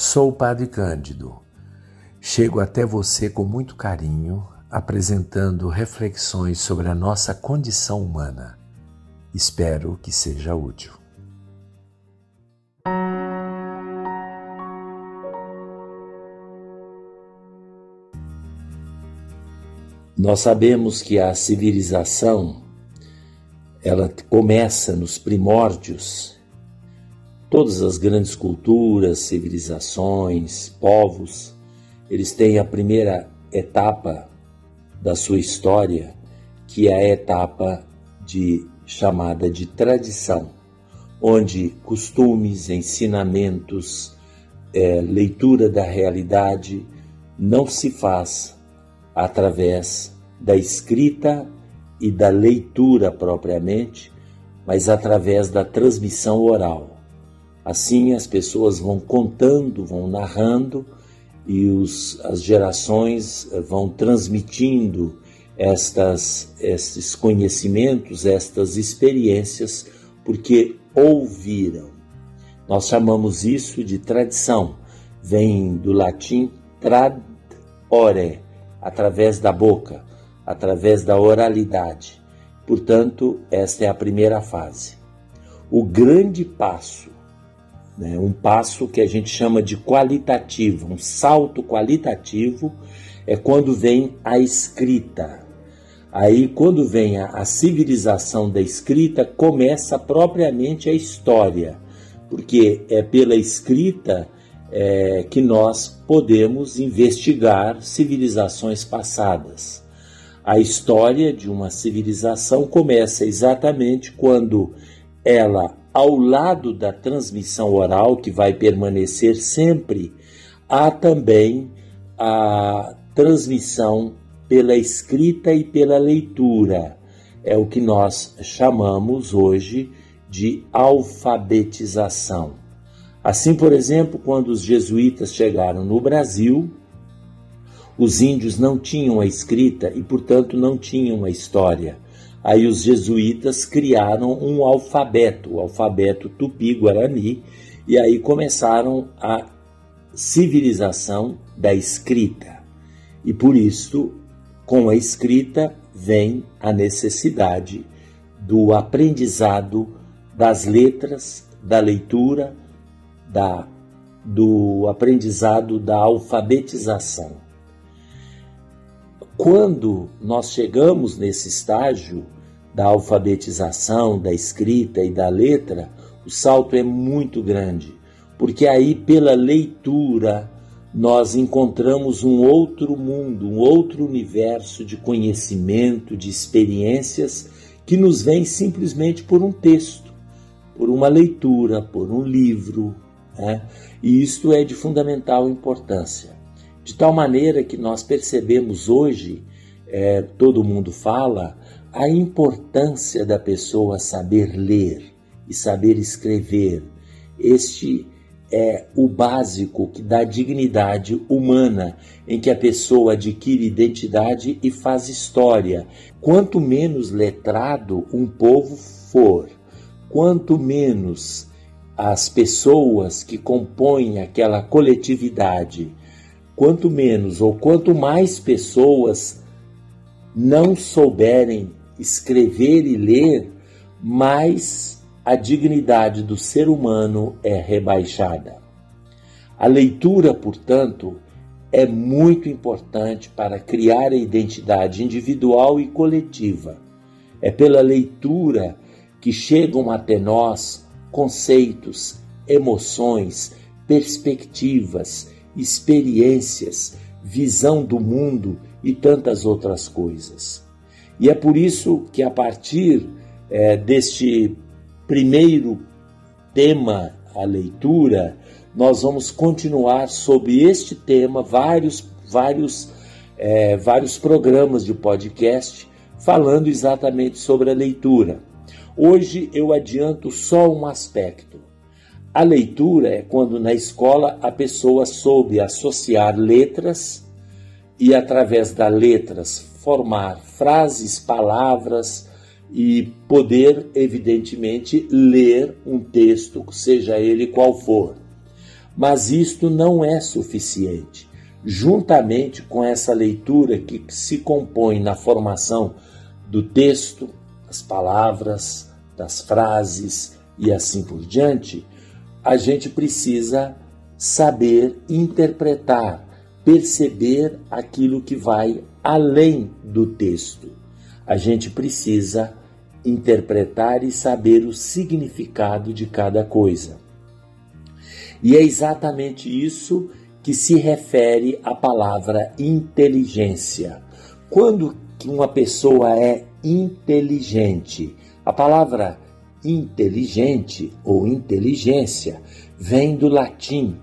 Sou o Padre Cândido. Chego até você com muito carinho, apresentando reflexões sobre a nossa condição humana. Espero que seja útil. Nós sabemos que a civilização ela começa nos primórdios. Todas as grandes culturas, civilizações, povos, eles têm a primeira etapa da sua história, que é a etapa de chamada de tradição, onde costumes, ensinamentos, é, leitura da realidade não se faz através da escrita e da leitura propriamente, mas através da transmissão oral. Assim as pessoas vão contando, vão narrando e os, as gerações vão transmitindo estas, estes conhecimentos, estas experiências, porque ouviram. Nós chamamos isso de tradição, vem do latim trad ore, através da boca, através da oralidade. Portanto, esta é a primeira fase. O grande passo, né, um passo que a gente chama de qualitativo, um salto qualitativo, é quando vem a escrita. Aí, quando vem a, a civilização da escrita, começa propriamente a história, porque é pela escrita é, que nós podemos investigar civilizações passadas. A história de uma civilização começa exatamente quando ela, ao lado da transmissão oral, que vai permanecer sempre, há também a transmissão pela escrita e pela leitura. É o que nós chamamos hoje de alfabetização. Assim, por exemplo, quando os jesuítas chegaram no Brasil, os índios não tinham a escrita e, portanto, não tinham a história. Aí os jesuítas criaram um alfabeto, o alfabeto tupi-guarani, e aí começaram a civilização da escrita. E por isso, com a escrita, vem a necessidade do aprendizado das letras, da leitura, da, do aprendizado da alfabetização. Quando nós chegamos nesse estágio da alfabetização, da escrita e da letra, o salto é muito grande, porque aí, pela leitura, nós encontramos um outro mundo, um outro universo de conhecimento, de experiências que nos vem simplesmente por um texto, por uma leitura, por um livro, né? E isto é de fundamental importância. De tal maneira que nós percebemos hoje, é, todo mundo fala, a importância da pessoa saber ler e saber escrever. Este é o básico que dá dignidade humana, em que a pessoa adquire identidade e faz história. Quanto menos letrado um povo for, quanto menos as pessoas que compõem aquela coletividade, quanto menos ou quanto mais pessoas não souberem escrever e ler, mais a dignidade do ser humano é rebaixada. A leitura, portanto, é muito importante para criar a identidade individual e coletiva. É pela leitura que chegam até nós conceitos, emoções, perspectivas, experiências, visão do mundo e tantas outras coisas. E é por isso que, a partir é, deste primeiro tema, a leitura, nós vamos continuar sobre este tema vários, vários, é, vários programas de podcast falando exatamente sobre a leitura. Hoje eu adianto só um aspecto. A leitura é quando na escola a pessoa soube associar letras e, através das letras, formar frases, palavras e poder, evidentemente, ler um texto, seja ele qual for. Mas isto não é suficiente. Juntamente com essa leitura que se compõe na formação do texto, das palavras, das frases e assim por diante, a gente precisa saber interpretar, perceber aquilo que vai além do texto. A gente precisa interpretar e saber o significado de cada coisa. E é exatamente isso que se refere à palavra inteligência. Quando uma pessoa é inteligente, a palavra inteligente ou inteligência vem do latim,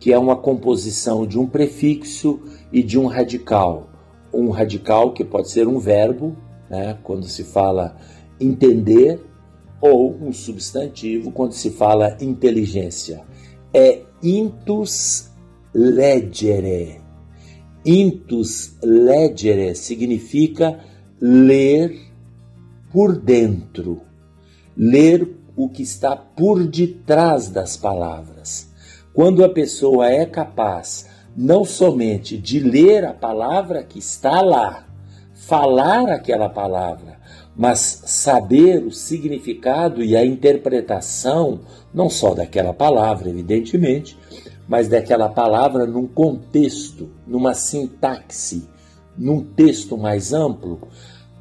que é uma composição de um prefixo e de um radical. Um radical que pode ser um verbo, né, quando se fala entender, ou um substantivo quando se fala inteligência. É intus legere. Intus legere significa ler por dentro, ler o que está por detrás das palavras. Quando a pessoa é capaz não somente de ler a palavra que está lá, falar aquela palavra, mas saber o significado e a interpretação, não só daquela palavra, evidentemente, mas daquela palavra num contexto, numa sintaxe, num texto mais amplo.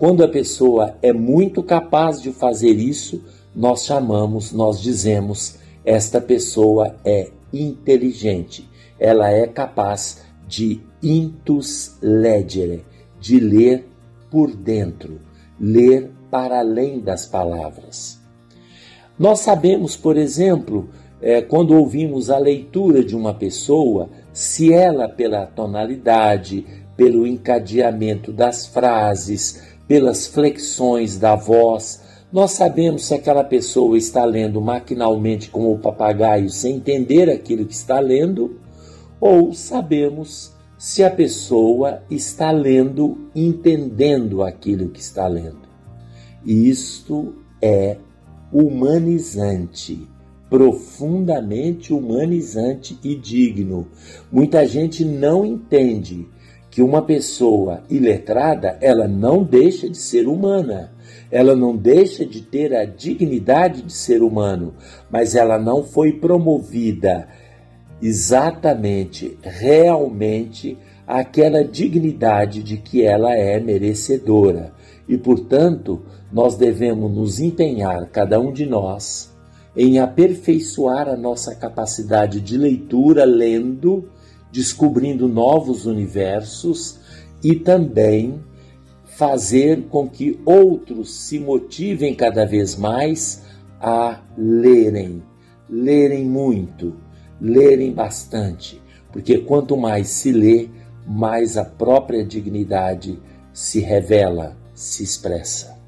Quando a pessoa é muito capaz de fazer isso, nós chamamos, nós dizemos, esta pessoa é inteligente, ela é capaz de intus legere, de ler por dentro ler para além das palavras. Nós sabemos, por exemplo, é, quando ouvimos a leitura de uma pessoa, se ela, pela tonalidade, pelo encadeamento das frases, pelas flexões da voz, nós sabemos se aquela pessoa está lendo maquinalmente como o papagaio sem entender aquilo que está lendo, ou sabemos se a pessoa está lendo, entendendo aquilo que está lendo. Isto é humanizante, profundamente humanizante e digno. Muita gente não entende que uma pessoa iletrada, ela não deixa de ser humana. Ela não deixa de ter a dignidade de ser humano, mas ela não foi promovida exatamente, realmente, aquela dignidade de que ela é merecedora. E, portanto, nós devemos nos empenhar, cada um de nós, em aperfeiçoar a nossa capacidade de leitura, lendo, descobrindo novos universos e também fazer com que outros se motivem cada vez mais a lerem, lerem muito lerem bastante, porque quanto mais se lê, mais a própria dignidade se revela, se expressa.